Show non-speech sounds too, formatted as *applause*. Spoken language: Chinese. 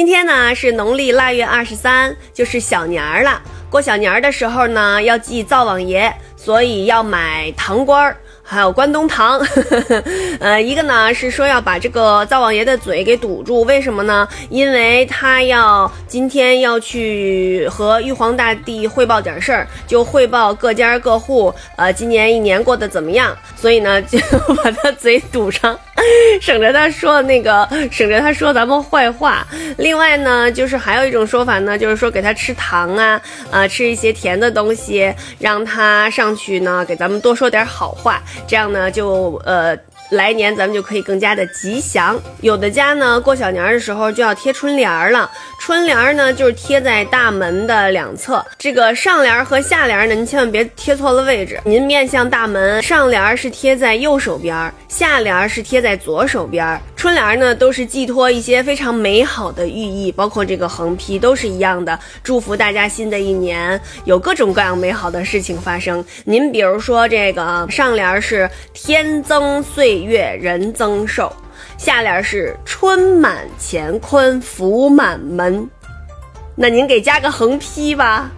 今天呢是农历腊月二十三，就是小年儿了。过小年儿的时候呢，要祭灶王爷，所以要买糖官儿。还有关东糖，*laughs* 呃，一个呢是说要把这个灶王爷的嘴给堵住，为什么呢？因为他要今天要去和玉皇大帝汇报点事儿，就汇报各家各户，呃，今年一年过得怎么样，所以呢就 *laughs* 把他嘴堵上，*laughs* 省着他说那个，省着他说咱们坏话。另外呢，就是还有一种说法呢，就是说给他吃糖啊，啊，吃一些甜的东西，让他上去呢给咱们多说点好话。这样呢，就呃。来年咱们就可以更加的吉祥。有的家呢，过小年的时候就要贴春联了。春联呢，就是贴在大门的两侧。这个上联和下联呢，您千万别贴错了位置。您面向大门，上联是贴在右手边，下联是贴在左手边。春联呢，都是寄托一些非常美好的寓意，包括这个横批都是一样的，祝福大家新的一年有各种各样美好的事情发生。您比如说这个上联是天增岁。月人增寿，下联是春满乾坤福满门，那您给加个横批吧。